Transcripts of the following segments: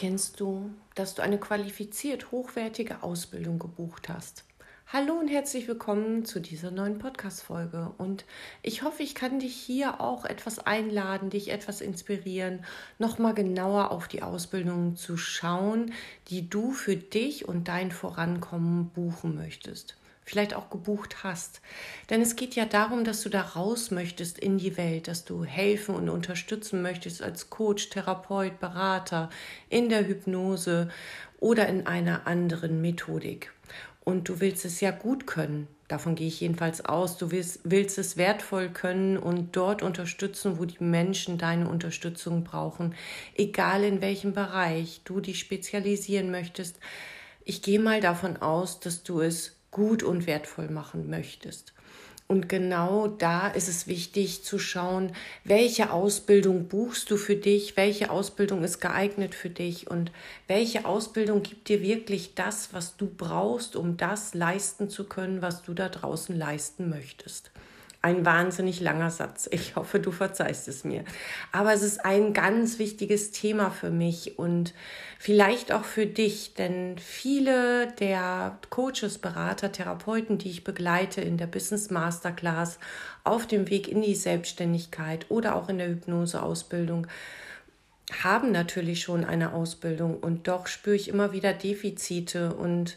Erkennst du, dass du eine qualifiziert hochwertige Ausbildung gebucht hast? Hallo und herzlich willkommen zu dieser neuen Podcast-Folge. Und ich hoffe, ich kann dich hier auch etwas einladen, dich etwas inspirieren, nochmal genauer auf die Ausbildung zu schauen, die du für dich und dein Vorankommen buchen möchtest vielleicht auch gebucht hast. Denn es geht ja darum, dass du da raus möchtest in die Welt, dass du helfen und unterstützen möchtest als Coach, Therapeut, Berater in der Hypnose oder in einer anderen Methodik. Und du willst es ja gut können. Davon gehe ich jedenfalls aus. Du willst, willst es wertvoll können und dort unterstützen, wo die Menschen deine Unterstützung brauchen. Egal in welchem Bereich du dich spezialisieren möchtest. Ich gehe mal davon aus, dass du es gut und wertvoll machen möchtest. Und genau da ist es wichtig zu schauen, welche Ausbildung buchst du für dich, welche Ausbildung ist geeignet für dich und welche Ausbildung gibt dir wirklich das, was du brauchst, um das leisten zu können, was du da draußen leisten möchtest. Ein wahnsinnig langer Satz. Ich hoffe, du verzeihst es mir. Aber es ist ein ganz wichtiges Thema für mich und vielleicht auch für dich, denn viele der Coaches, Berater, Therapeuten, die ich begleite in der Business Masterclass auf dem Weg in die Selbstständigkeit oder auch in der Hypnoseausbildung, haben natürlich schon eine Ausbildung und doch spüre ich immer wieder Defizite und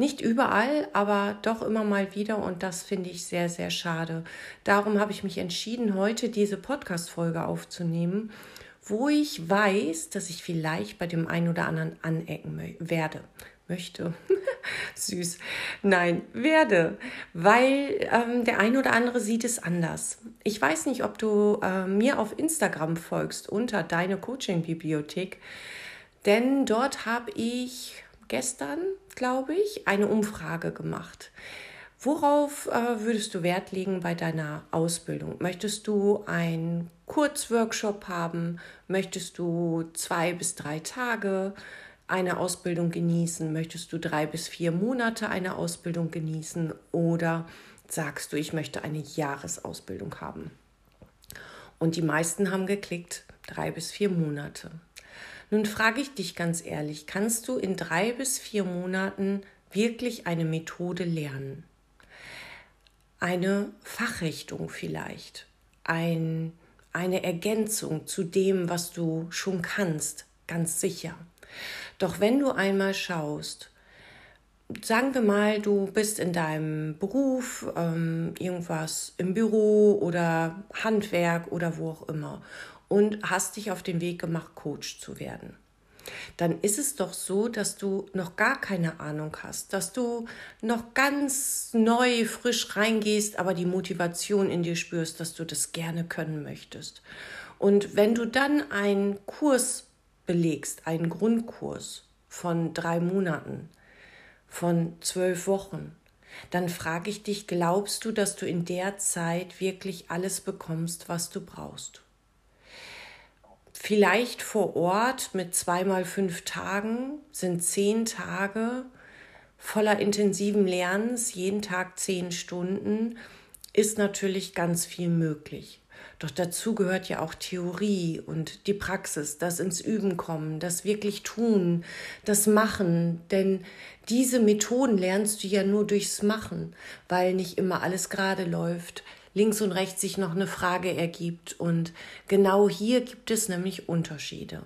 nicht überall, aber doch immer mal wieder und das finde ich sehr, sehr schade. Darum habe ich mich entschieden, heute diese Podcast-Folge aufzunehmen, wo ich weiß, dass ich vielleicht bei dem einen oder anderen anecken werde. Möchte. Süß. Nein, werde. Weil ähm, der eine oder andere sieht es anders. Ich weiß nicht, ob du äh, mir auf Instagram folgst unter deine Coaching-Bibliothek, denn dort habe ich gestern, glaube ich, eine Umfrage gemacht. Worauf äh, würdest du Wert legen bei deiner Ausbildung? Möchtest du einen Kurzworkshop haben? Möchtest du zwei bis drei Tage eine Ausbildung genießen? Möchtest du drei bis vier Monate eine Ausbildung genießen? Oder sagst du, ich möchte eine Jahresausbildung haben? Und die meisten haben geklickt, drei bis vier Monate. Nun frage ich dich ganz ehrlich, kannst du in drei bis vier Monaten wirklich eine Methode lernen? Eine Fachrichtung vielleicht, ein, eine Ergänzung zu dem, was du schon kannst, ganz sicher. Doch wenn du einmal schaust, sagen wir mal, du bist in deinem Beruf, ähm, irgendwas im Büro oder Handwerk oder wo auch immer und hast dich auf den Weg gemacht, Coach zu werden. Dann ist es doch so, dass du noch gar keine Ahnung hast, dass du noch ganz neu, frisch reingehst, aber die Motivation in dir spürst, dass du das gerne können möchtest. Und wenn du dann einen Kurs belegst, einen Grundkurs von drei Monaten, von zwölf Wochen, dann frage ich dich, glaubst du, dass du in der Zeit wirklich alles bekommst, was du brauchst? Vielleicht vor Ort mit zweimal fünf Tagen sind zehn Tage voller intensiven Lernens, jeden Tag zehn Stunden, ist natürlich ganz viel möglich. Doch dazu gehört ja auch Theorie und die Praxis, das ins Üben kommen, das wirklich tun, das Machen. Denn diese Methoden lernst du ja nur durchs Machen, weil nicht immer alles gerade läuft, links und rechts sich noch eine Frage ergibt. Und genau hier gibt es nämlich Unterschiede.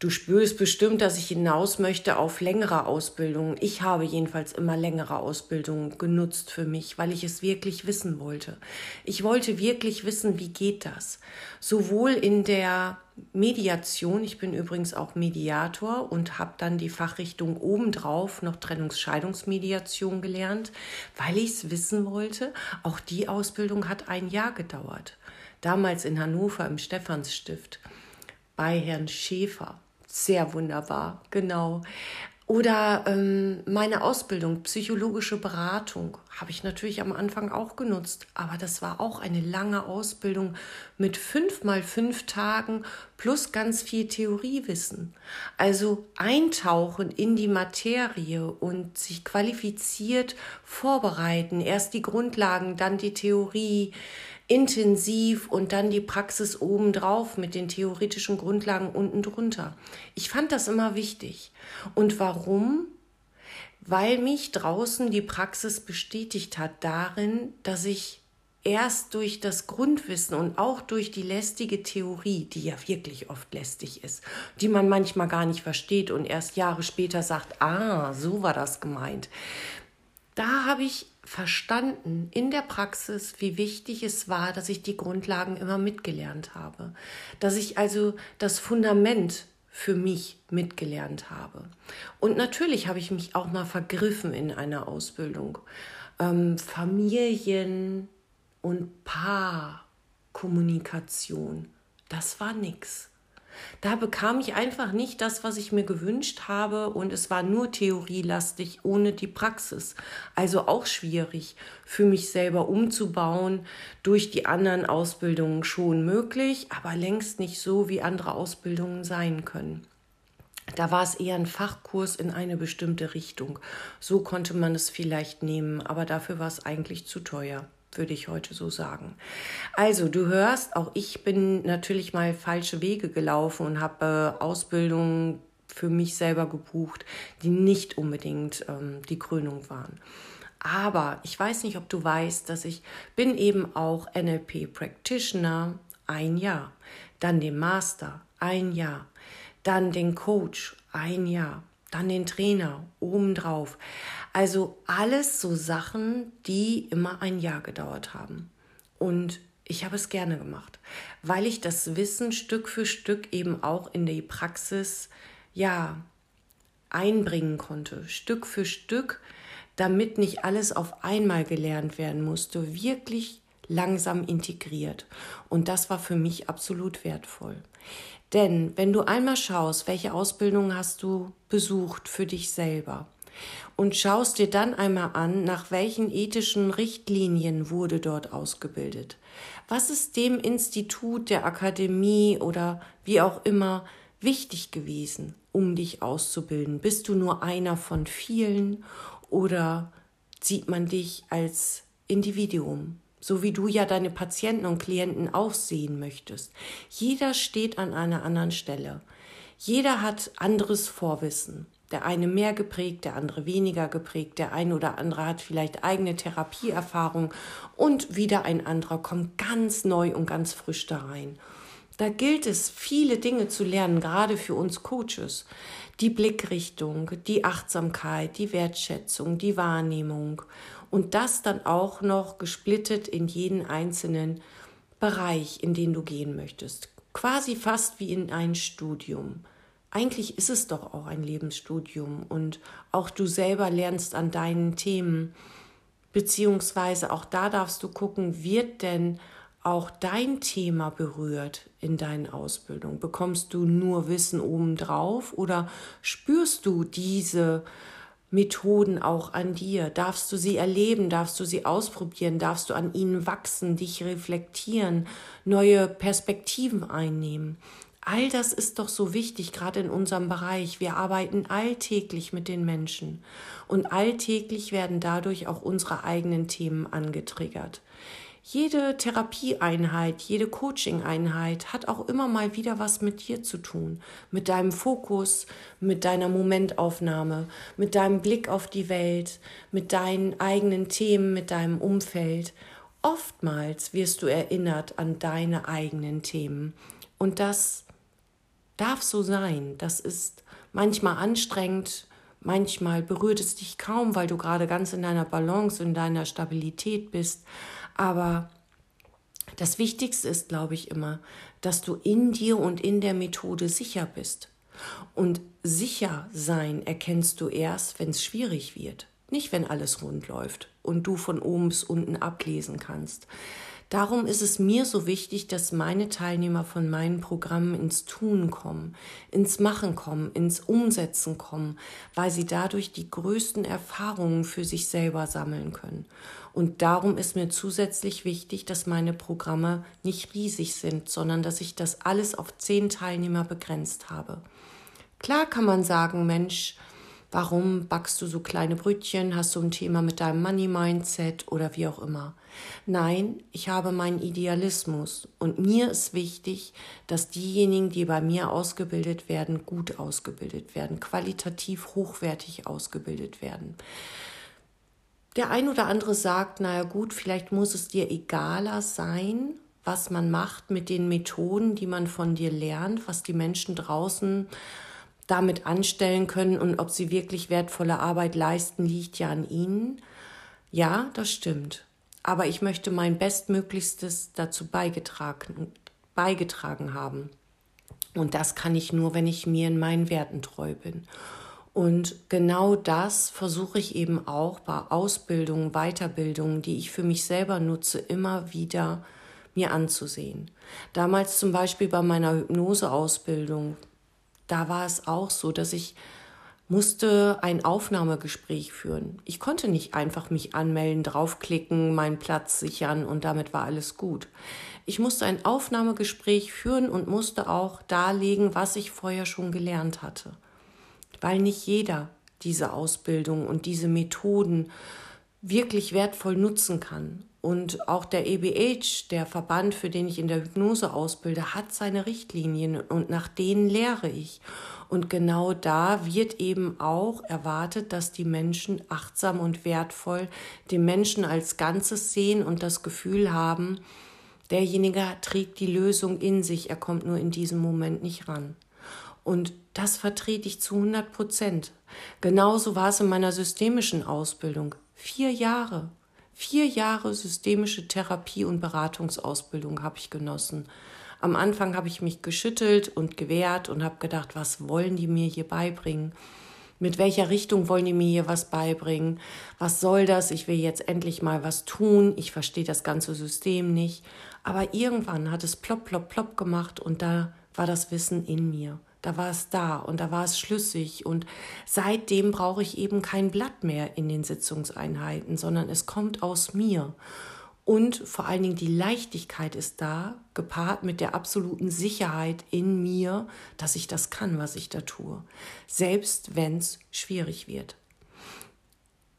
Du spürst bestimmt, dass ich hinaus möchte auf längere Ausbildungen. Ich habe jedenfalls immer längere Ausbildungen genutzt für mich, weil ich es wirklich wissen wollte. Ich wollte wirklich wissen, wie geht das? Sowohl in der Mediation, ich bin übrigens auch Mediator und habe dann die Fachrichtung obendrauf noch Trennungsscheidungsmediation gelernt, weil ich es wissen wollte. Auch die Ausbildung hat ein Jahr gedauert. Damals in Hannover im Stephansstift bei Herrn Schäfer. Sehr wunderbar, genau. Oder ähm, meine Ausbildung, psychologische Beratung, habe ich natürlich am Anfang auch genutzt. Aber das war auch eine lange Ausbildung mit fünf mal fünf Tagen plus ganz viel Theoriewissen. Also eintauchen in die Materie und sich qualifiziert vorbereiten. Erst die Grundlagen, dann die Theorie, intensiv und dann die Praxis obendrauf mit den theoretischen Grundlagen unten drunter. Ich fand das immer wichtig. Und warum? Weil mich draußen die Praxis bestätigt hat darin, dass ich erst durch das Grundwissen und auch durch die lästige Theorie, die ja wirklich oft lästig ist, die man manchmal gar nicht versteht und erst Jahre später sagt, ah, so war das gemeint. Da habe ich verstanden in der Praxis, wie wichtig es war, dass ich die Grundlagen immer mitgelernt habe, dass ich also das Fundament für mich mitgelernt habe. Und natürlich habe ich mich auch mal vergriffen in einer Ausbildung. Ähm, Familien, und Paarkommunikation, das war nix. Da bekam ich einfach nicht das, was ich mir gewünscht habe und es war nur theorielastig ohne die Praxis. Also auch schwierig für mich selber umzubauen, durch die anderen Ausbildungen schon möglich, aber längst nicht so, wie andere Ausbildungen sein können. Da war es eher ein Fachkurs in eine bestimmte Richtung. So konnte man es vielleicht nehmen, aber dafür war es eigentlich zu teuer würde ich heute so sagen. Also, du hörst, auch ich bin natürlich mal falsche Wege gelaufen und habe äh, Ausbildungen für mich selber gebucht, die nicht unbedingt ähm, die Krönung waren. Aber ich weiß nicht, ob du weißt, dass ich bin eben auch NLP Practitioner ein Jahr, dann den Master ein Jahr, dann den Coach ein Jahr, dann den Trainer obendrauf. Also alles so Sachen, die immer ein Jahr gedauert haben. Und ich habe es gerne gemacht, weil ich das Wissen Stück für Stück eben auch in die Praxis, ja, einbringen konnte. Stück für Stück, damit nicht alles auf einmal gelernt werden musste, wirklich langsam integriert. Und das war für mich absolut wertvoll. Denn wenn du einmal schaust, welche Ausbildung hast du besucht für dich selber, und schaust dir dann einmal an, nach welchen ethischen Richtlinien wurde dort ausgebildet. Was ist dem Institut, der Akademie oder wie auch immer wichtig gewesen, um dich auszubilden? Bist du nur einer von vielen oder sieht man dich als Individuum? So wie du ja deine Patienten und Klienten auch sehen möchtest. Jeder steht an einer anderen Stelle. Jeder hat anderes Vorwissen. Der eine mehr geprägt, der andere weniger geprägt, der eine oder andere hat vielleicht eigene Therapieerfahrung und wieder ein anderer kommt ganz neu und ganz frisch da rein. Da gilt es, viele Dinge zu lernen, gerade für uns Coaches. Die Blickrichtung, die Achtsamkeit, die Wertschätzung, die Wahrnehmung und das dann auch noch gesplittet in jeden einzelnen Bereich, in den du gehen möchtest. Quasi fast wie in ein Studium eigentlich ist es doch auch ein Lebensstudium und auch du selber lernst an deinen Themen, beziehungsweise auch da darfst du gucken, wird denn auch dein Thema berührt in deinen Ausbildungen? Bekommst du nur Wissen obendrauf oder spürst du diese Methoden auch an dir? Darfst du sie erleben? Darfst du sie ausprobieren? Darfst du an ihnen wachsen, dich reflektieren, neue Perspektiven einnehmen? All das ist doch so wichtig, gerade in unserem Bereich. Wir arbeiten alltäglich mit den Menschen und alltäglich werden dadurch auch unsere eigenen Themen angetriggert. Jede Therapieeinheit, jede Coaching-Einheit hat auch immer mal wieder was mit dir zu tun, mit deinem Fokus, mit deiner Momentaufnahme, mit deinem Blick auf die Welt, mit deinen eigenen Themen, mit deinem Umfeld. Oftmals wirst du erinnert an deine eigenen Themen. Und das darf so sein. Das ist manchmal anstrengend, manchmal berührt es dich kaum, weil du gerade ganz in deiner Balance, in deiner Stabilität bist. Aber das Wichtigste ist, glaube ich, immer, dass du in dir und in der Methode sicher bist. Und sicher sein erkennst du erst, wenn es schwierig wird, nicht wenn alles rund läuft und du von oben bis unten ablesen kannst. Darum ist es mir so wichtig, dass meine Teilnehmer von meinen Programmen ins Tun kommen, ins Machen kommen, ins Umsetzen kommen, weil sie dadurch die größten Erfahrungen für sich selber sammeln können. Und darum ist mir zusätzlich wichtig, dass meine Programme nicht riesig sind, sondern dass ich das alles auf zehn Teilnehmer begrenzt habe. Klar kann man sagen, Mensch, Warum backst du so kleine Brötchen? Hast du ein Thema mit deinem Money-Mindset oder wie auch immer? Nein, ich habe meinen Idealismus und mir ist wichtig, dass diejenigen, die bei mir ausgebildet werden, gut ausgebildet werden, qualitativ hochwertig ausgebildet werden. Der ein oder andere sagt, naja gut, vielleicht muss es dir egaler sein, was man macht mit den Methoden, die man von dir lernt, was die Menschen draußen damit anstellen können und ob sie wirklich wertvolle Arbeit leisten, liegt ja an ihnen. Ja, das stimmt. Aber ich möchte mein Bestmöglichstes dazu beigetragen, beigetragen haben. Und das kann ich nur, wenn ich mir in meinen Werten treu bin. Und genau das versuche ich eben auch bei Ausbildungen, Weiterbildungen, die ich für mich selber nutze, immer wieder mir anzusehen. Damals zum Beispiel bei meiner Hypnoseausbildung, da war es auch so, dass ich musste ein Aufnahmegespräch führen. Ich konnte nicht einfach mich anmelden, draufklicken, meinen Platz sichern und damit war alles gut. Ich musste ein Aufnahmegespräch führen und musste auch darlegen, was ich vorher schon gelernt hatte. Weil nicht jeder diese Ausbildung und diese Methoden wirklich wertvoll nutzen kann. Und auch der EBH, der Verband, für den ich in der Hypnose ausbilde, hat seine Richtlinien und nach denen lehre ich. Und genau da wird eben auch erwartet, dass die Menschen achtsam und wertvoll den Menschen als Ganzes sehen und das Gefühl haben, derjenige trägt die Lösung in sich, er kommt nur in diesem Moment nicht ran. Und das vertrete ich zu 100 Prozent. Genauso war es in meiner systemischen Ausbildung. Vier Jahre. Vier Jahre systemische Therapie und Beratungsausbildung habe ich genossen. Am Anfang habe ich mich geschüttelt und gewehrt und habe gedacht, was wollen die mir hier beibringen? Mit welcher Richtung wollen die mir hier was beibringen? Was soll das? Ich will jetzt endlich mal was tun. Ich verstehe das ganze System nicht. Aber irgendwann hat es plopp, plopp, plopp gemacht und da war das Wissen in mir da war es da und da war es schlüssig und seitdem brauche ich eben kein Blatt mehr in den Sitzungseinheiten, sondern es kommt aus mir. Und vor allen Dingen die Leichtigkeit ist da, gepaart mit der absoluten Sicherheit in mir, dass ich das kann, was ich da tue, selbst wenn es schwierig wird.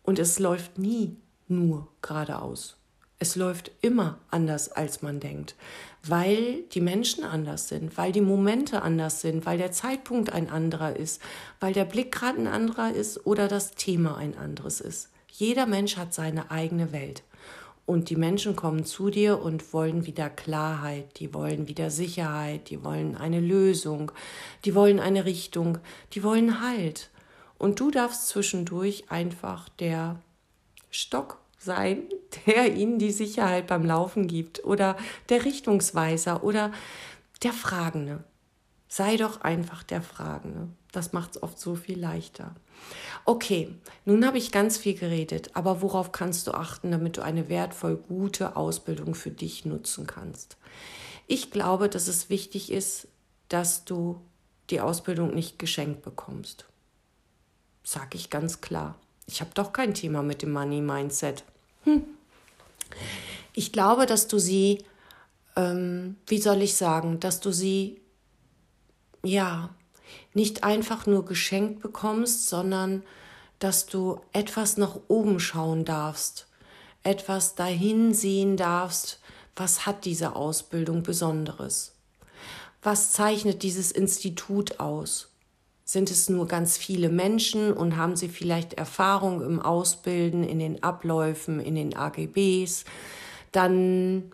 Und es läuft nie nur geradeaus. Es läuft immer anders, als man denkt, weil die Menschen anders sind, weil die Momente anders sind, weil der Zeitpunkt ein anderer ist, weil der Blick gerade ein anderer ist oder das Thema ein anderes ist. Jeder Mensch hat seine eigene Welt. Und die Menschen kommen zu dir und wollen wieder Klarheit, die wollen wieder Sicherheit, die wollen eine Lösung, die wollen eine Richtung, die wollen Halt. Und du darfst zwischendurch einfach der Stock sein, der ihnen die Sicherheit beim Laufen gibt oder der Richtungsweiser oder der Fragende. Sei doch einfach der Fragende. Das macht es oft so viel leichter. Okay, nun habe ich ganz viel geredet, aber worauf kannst du achten, damit du eine wertvoll gute Ausbildung für dich nutzen kannst? Ich glaube, dass es wichtig ist, dass du die Ausbildung nicht geschenkt bekommst. Sag ich ganz klar. Ich habe doch kein Thema mit dem Money Mindset. Hm. Ich glaube, dass du sie, ähm, wie soll ich sagen, dass du sie, ja, nicht einfach nur geschenkt bekommst, sondern dass du etwas nach oben schauen darfst, etwas dahin sehen darfst, was hat diese Ausbildung Besonderes? Was zeichnet dieses Institut aus? Sind es nur ganz viele Menschen und haben sie vielleicht Erfahrung im Ausbilden, in den Abläufen, in den AGBs? Dann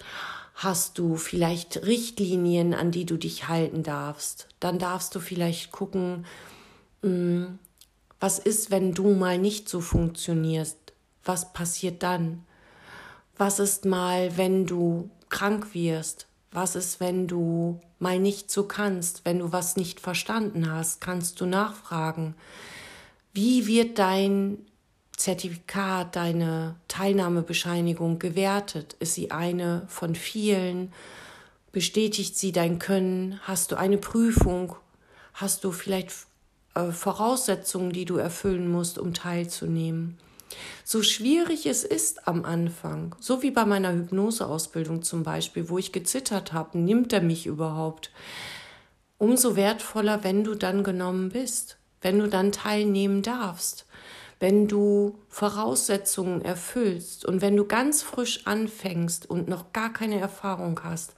hast du vielleicht Richtlinien, an die du dich halten darfst. Dann darfst du vielleicht gucken, hm, was ist, wenn du mal nicht so funktionierst? Was passiert dann? Was ist mal, wenn du krank wirst? Was ist, wenn du mal nicht so kannst, wenn du was nicht verstanden hast, kannst du nachfragen. Wie wird dein Zertifikat, deine Teilnahmebescheinigung gewertet? Ist sie eine von vielen? Bestätigt sie dein Können? Hast du eine Prüfung? Hast du vielleicht äh, Voraussetzungen, die du erfüllen musst, um teilzunehmen? So schwierig es ist am Anfang, so wie bei meiner Hypnoseausbildung zum Beispiel, wo ich gezittert habe, nimmt er mich überhaupt? Umso wertvoller, wenn du dann genommen bist, wenn du dann teilnehmen darfst, wenn du Voraussetzungen erfüllst und wenn du ganz frisch anfängst und noch gar keine Erfahrung hast,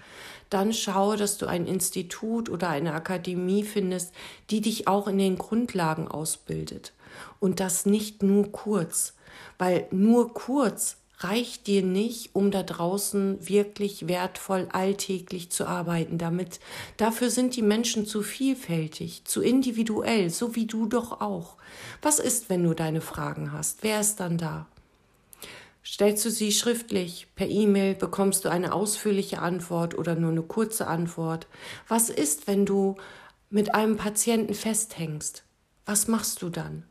dann schaue, dass du ein Institut oder eine Akademie findest, die dich auch in den Grundlagen ausbildet. Und das nicht nur kurz, weil nur kurz reicht dir nicht, um da draußen wirklich wertvoll alltäglich zu arbeiten. Damit dafür sind die Menschen zu vielfältig, zu individuell, so wie du doch auch. Was ist, wenn du deine Fragen hast? Wer ist dann da? Stellst du sie schriftlich, per E-Mail, bekommst du eine ausführliche Antwort oder nur eine kurze Antwort? Was ist, wenn du mit einem Patienten festhängst? Was machst du dann?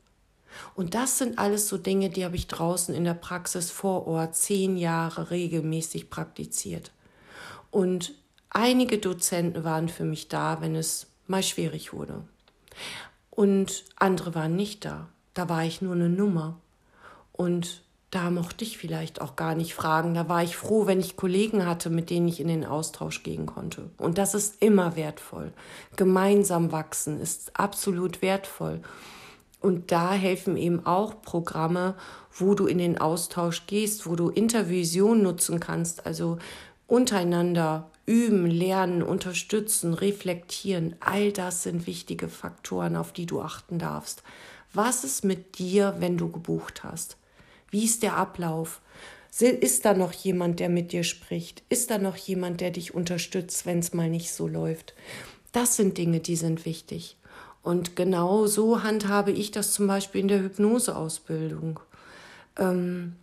Und das sind alles so Dinge, die habe ich draußen in der Praxis vor Ort zehn Jahre regelmäßig praktiziert. Und einige Dozenten waren für mich da, wenn es mal schwierig wurde. Und andere waren nicht da. Da war ich nur eine Nummer. Und da mochte ich vielleicht auch gar nicht fragen. Da war ich froh, wenn ich Kollegen hatte, mit denen ich in den Austausch gehen konnte. Und das ist immer wertvoll. Gemeinsam wachsen ist absolut wertvoll. Und da helfen eben auch Programme, wo du in den Austausch gehst, wo du Intervision nutzen kannst, also untereinander üben, lernen, unterstützen, reflektieren. All das sind wichtige Faktoren, auf die du achten darfst. Was ist mit dir, wenn du gebucht hast? Wie ist der Ablauf? Ist da noch jemand, der mit dir spricht? Ist da noch jemand, der dich unterstützt, wenn es mal nicht so läuft? Das sind Dinge, die sind wichtig. Und genau so handhabe ich das zum Beispiel in der Hypnoseausbildung. Ähm,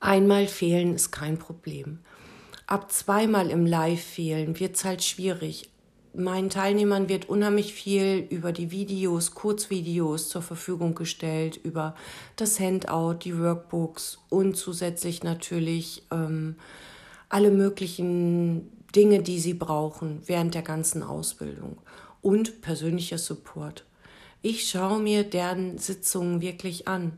einmal fehlen ist kein Problem. Ab zweimal im Live fehlen wird es halt schwierig. Meinen Teilnehmern wird unheimlich viel über die Videos, Kurzvideos zur Verfügung gestellt, über das Handout, die Workbooks und zusätzlich natürlich ähm, alle möglichen Dinge, die sie brauchen während der ganzen Ausbildung und persönlicher Support. Ich schaue mir deren Sitzungen wirklich an.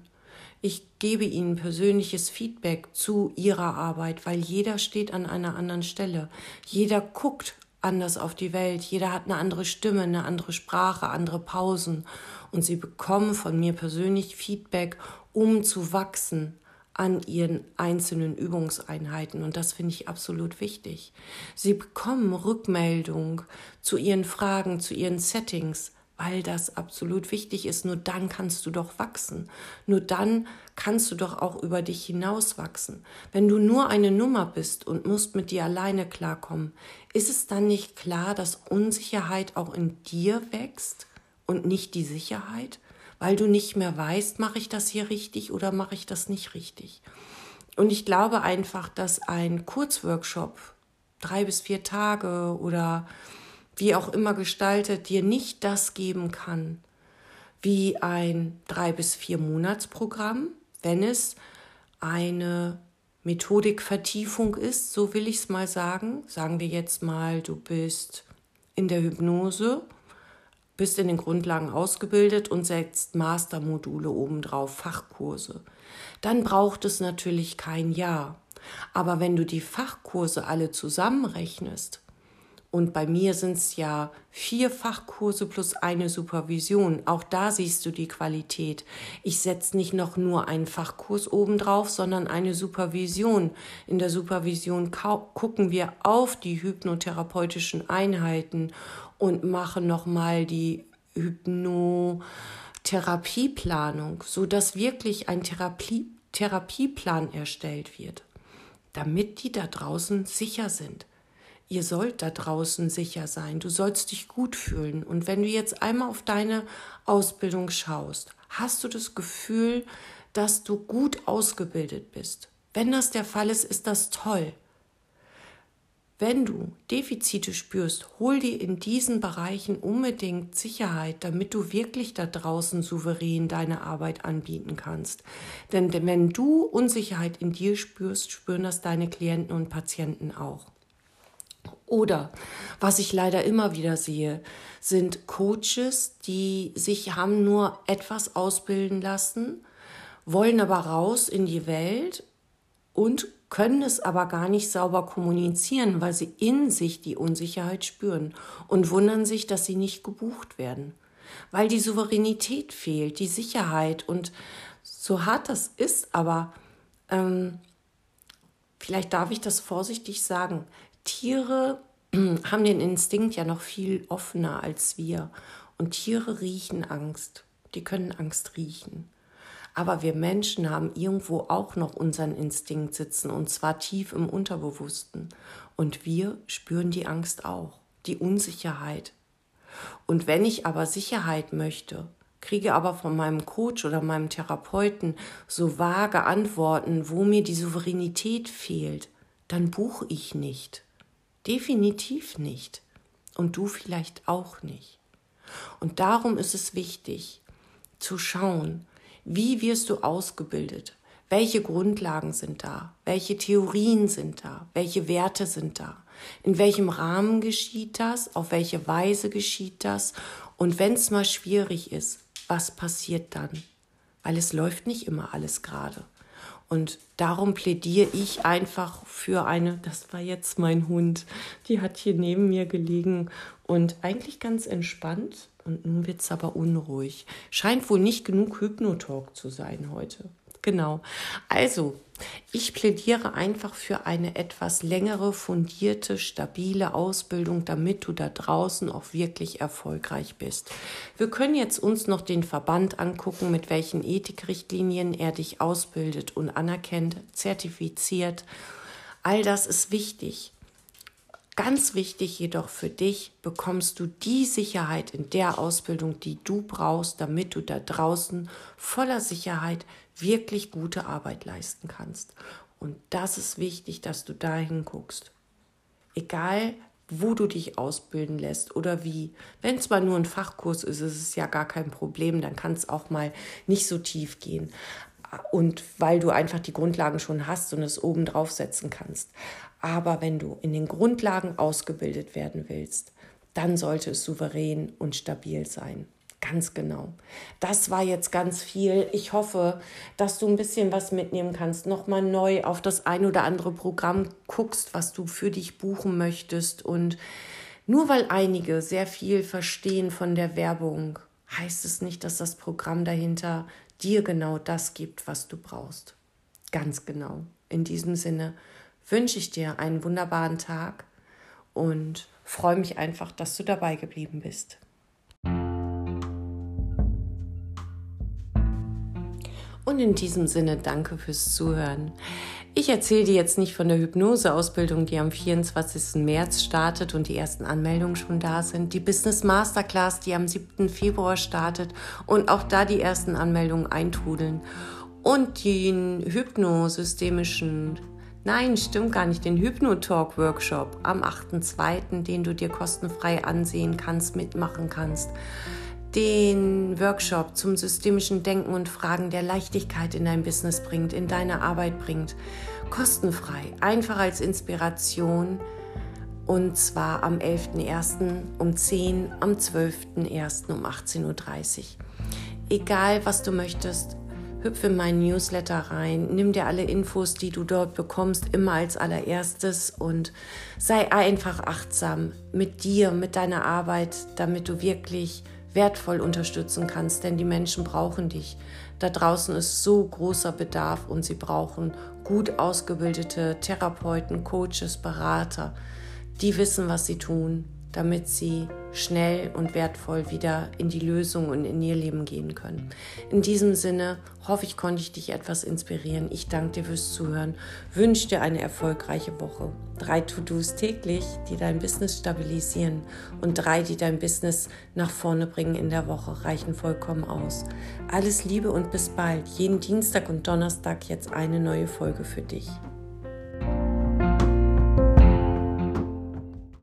Ich gebe ihnen persönliches Feedback zu ihrer Arbeit, weil jeder steht an einer anderen Stelle. Jeder guckt anders auf die Welt. Jeder hat eine andere Stimme, eine andere Sprache, andere Pausen. Und sie bekommen von mir persönlich Feedback, um zu wachsen, an ihren einzelnen Übungseinheiten und das finde ich absolut wichtig. Sie bekommen Rückmeldung zu ihren Fragen, zu ihren Settings, weil das absolut wichtig ist. Nur dann kannst du doch wachsen. Nur dann kannst du doch auch über dich hinaus wachsen. Wenn du nur eine Nummer bist und musst mit dir alleine klarkommen, ist es dann nicht klar, dass Unsicherheit auch in dir wächst und nicht die Sicherheit? Weil du nicht mehr weißt, mache ich das hier richtig oder mache ich das nicht richtig. Und ich glaube einfach, dass ein Kurzworkshop, drei bis vier Tage oder wie auch immer gestaltet, dir nicht das geben kann wie ein drei bis vier Monatsprogramm, wenn es eine Methodikvertiefung ist, so will ich es mal sagen. Sagen wir jetzt mal, du bist in der Hypnose bist in den Grundlagen ausgebildet und setzt Mastermodule obendrauf, Fachkurse. Dann braucht es natürlich kein Jahr. Aber wenn du die Fachkurse alle zusammenrechnest, und bei mir sind es ja vier Fachkurse plus eine Supervision. Auch da siehst du die Qualität. Ich setze nicht noch nur einen Fachkurs obendrauf, sondern eine Supervision. In der Supervision gucken wir auf die hypnotherapeutischen Einheiten und machen nochmal die Hypnotherapieplanung, sodass wirklich ein Therapie, Therapieplan erstellt wird, damit die da draußen sicher sind ihr sollt da draußen sicher sein, du sollst dich gut fühlen. Und wenn du jetzt einmal auf deine Ausbildung schaust, hast du das Gefühl, dass du gut ausgebildet bist. Wenn das der Fall ist, ist das toll. Wenn du Defizite spürst, hol dir in diesen Bereichen unbedingt Sicherheit, damit du wirklich da draußen souverän deine Arbeit anbieten kannst. Denn wenn du Unsicherheit in dir spürst, spüren das deine Klienten und Patienten auch. Oder was ich leider immer wieder sehe, sind Coaches, die sich haben nur etwas ausbilden lassen, wollen aber raus in die Welt und können es aber gar nicht sauber kommunizieren, weil sie in sich die Unsicherheit spüren und wundern sich, dass sie nicht gebucht werden. weil die Souveränität fehlt, die Sicherheit. Und so hart das ist, aber ähm, vielleicht darf ich das vorsichtig sagen, Tiere haben den Instinkt ja noch viel offener als wir. Und Tiere riechen Angst. Die können Angst riechen. Aber wir Menschen haben irgendwo auch noch unseren Instinkt sitzen, und zwar tief im Unterbewussten. Und wir spüren die Angst auch, die Unsicherheit. Und wenn ich aber Sicherheit möchte, kriege aber von meinem Coach oder meinem Therapeuten so vage Antworten, wo mir die Souveränität fehlt, dann buche ich nicht. Definitiv nicht. Und du vielleicht auch nicht. Und darum ist es wichtig zu schauen, wie wirst du ausgebildet? Welche Grundlagen sind da? Welche Theorien sind da? Welche Werte sind da? In welchem Rahmen geschieht das? Auf welche Weise geschieht das? Und wenn es mal schwierig ist, was passiert dann? Weil es läuft nicht immer alles gerade. Und darum plädiere ich einfach für eine, das war jetzt mein Hund, die hat hier neben mir gelegen und eigentlich ganz entspannt und nun wird es aber unruhig. Scheint wohl nicht genug Hypnotalk zu sein heute. Genau. Also, ich plädiere einfach für eine etwas längere, fundierte, stabile Ausbildung, damit du da draußen auch wirklich erfolgreich bist. Wir können jetzt uns noch den Verband angucken, mit welchen Ethikrichtlinien er dich ausbildet und anerkennt, zertifiziert. All das ist wichtig. Ganz wichtig jedoch für dich, bekommst du die Sicherheit in der Ausbildung, die du brauchst, damit du da draußen voller Sicherheit wirklich gute Arbeit leisten kannst. Und das ist wichtig, dass du da hinguckst. Egal, wo du dich ausbilden lässt oder wie. Wenn es mal nur ein Fachkurs ist, ist es ja gar kein Problem, dann kann es auch mal nicht so tief gehen. Und weil du einfach die Grundlagen schon hast und es oben drauf setzen kannst. Aber wenn du in den Grundlagen ausgebildet werden willst, dann sollte es souverän und stabil sein. Ganz genau. Das war jetzt ganz viel. Ich hoffe, dass du ein bisschen was mitnehmen kannst, nochmal neu auf das ein oder andere Programm guckst, was du für dich buchen möchtest. Und nur weil einige sehr viel verstehen von der Werbung, heißt es nicht, dass das Programm dahinter dir genau das gibt, was du brauchst. Ganz genau. In diesem Sinne wünsche ich dir einen wunderbaren Tag und freue mich einfach, dass du dabei geblieben bist. Und in diesem Sinne danke fürs Zuhören. Ich erzähle dir jetzt nicht von der Hypnoseausbildung, die am 24. März startet und die ersten Anmeldungen schon da sind. Die Business Masterclass, die am 7. Februar startet und auch da die ersten Anmeldungen eintrudeln. Und den hypnosystemischen Nein, stimmt gar nicht. Den Hypnotalk-Workshop am 8.2., den du dir kostenfrei ansehen kannst, mitmachen kannst. Den Workshop zum systemischen Denken und Fragen, der Leichtigkeit in dein Business bringt, in deine Arbeit bringt. Kostenfrei, einfach als Inspiration. Und zwar am 11.01. um 10, am 12.01. um 18.30 Uhr. Egal, was du möchtest, hüpfe in meinen Newsletter rein, nimm dir alle Infos, die du dort bekommst, immer als allererstes und sei einfach achtsam mit dir, mit deiner Arbeit, damit du wirklich wertvoll unterstützen kannst, denn die Menschen brauchen dich. Da draußen ist so großer Bedarf und sie brauchen gut ausgebildete Therapeuten, Coaches, Berater, die wissen, was sie tun, damit sie schnell und wertvoll wieder in die Lösung und in ihr Leben gehen können. In diesem Sinne hoffe ich, konnte ich dich etwas inspirieren. Ich danke dir fürs Zuhören, wünsche dir eine erfolgreiche Woche. Drei To-Dos täglich, die dein Business stabilisieren und drei, die dein Business nach vorne bringen in der Woche, reichen vollkommen aus. Alles Liebe und bis bald. Jeden Dienstag und Donnerstag jetzt eine neue Folge für dich.